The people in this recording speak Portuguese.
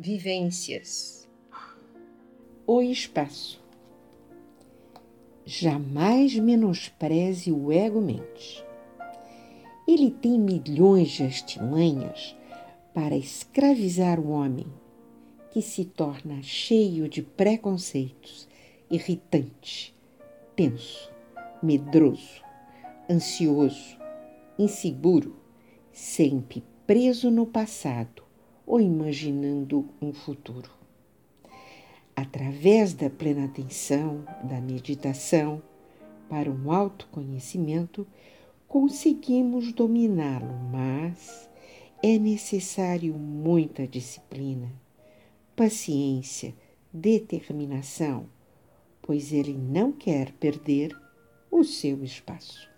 Vivências. O espaço. Jamais menospreze o ego-mente. Ele tem milhões de artimanhas para escravizar o homem, que se torna cheio de preconceitos, irritante, tenso, medroso, ansioso, inseguro, sempre preso no passado ou imaginando um futuro. Através da plena atenção, da meditação, para um autoconhecimento, conseguimos dominá-lo, mas é necessário muita disciplina, paciência, determinação, pois ele não quer perder o seu espaço.